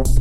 Yeah.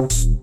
you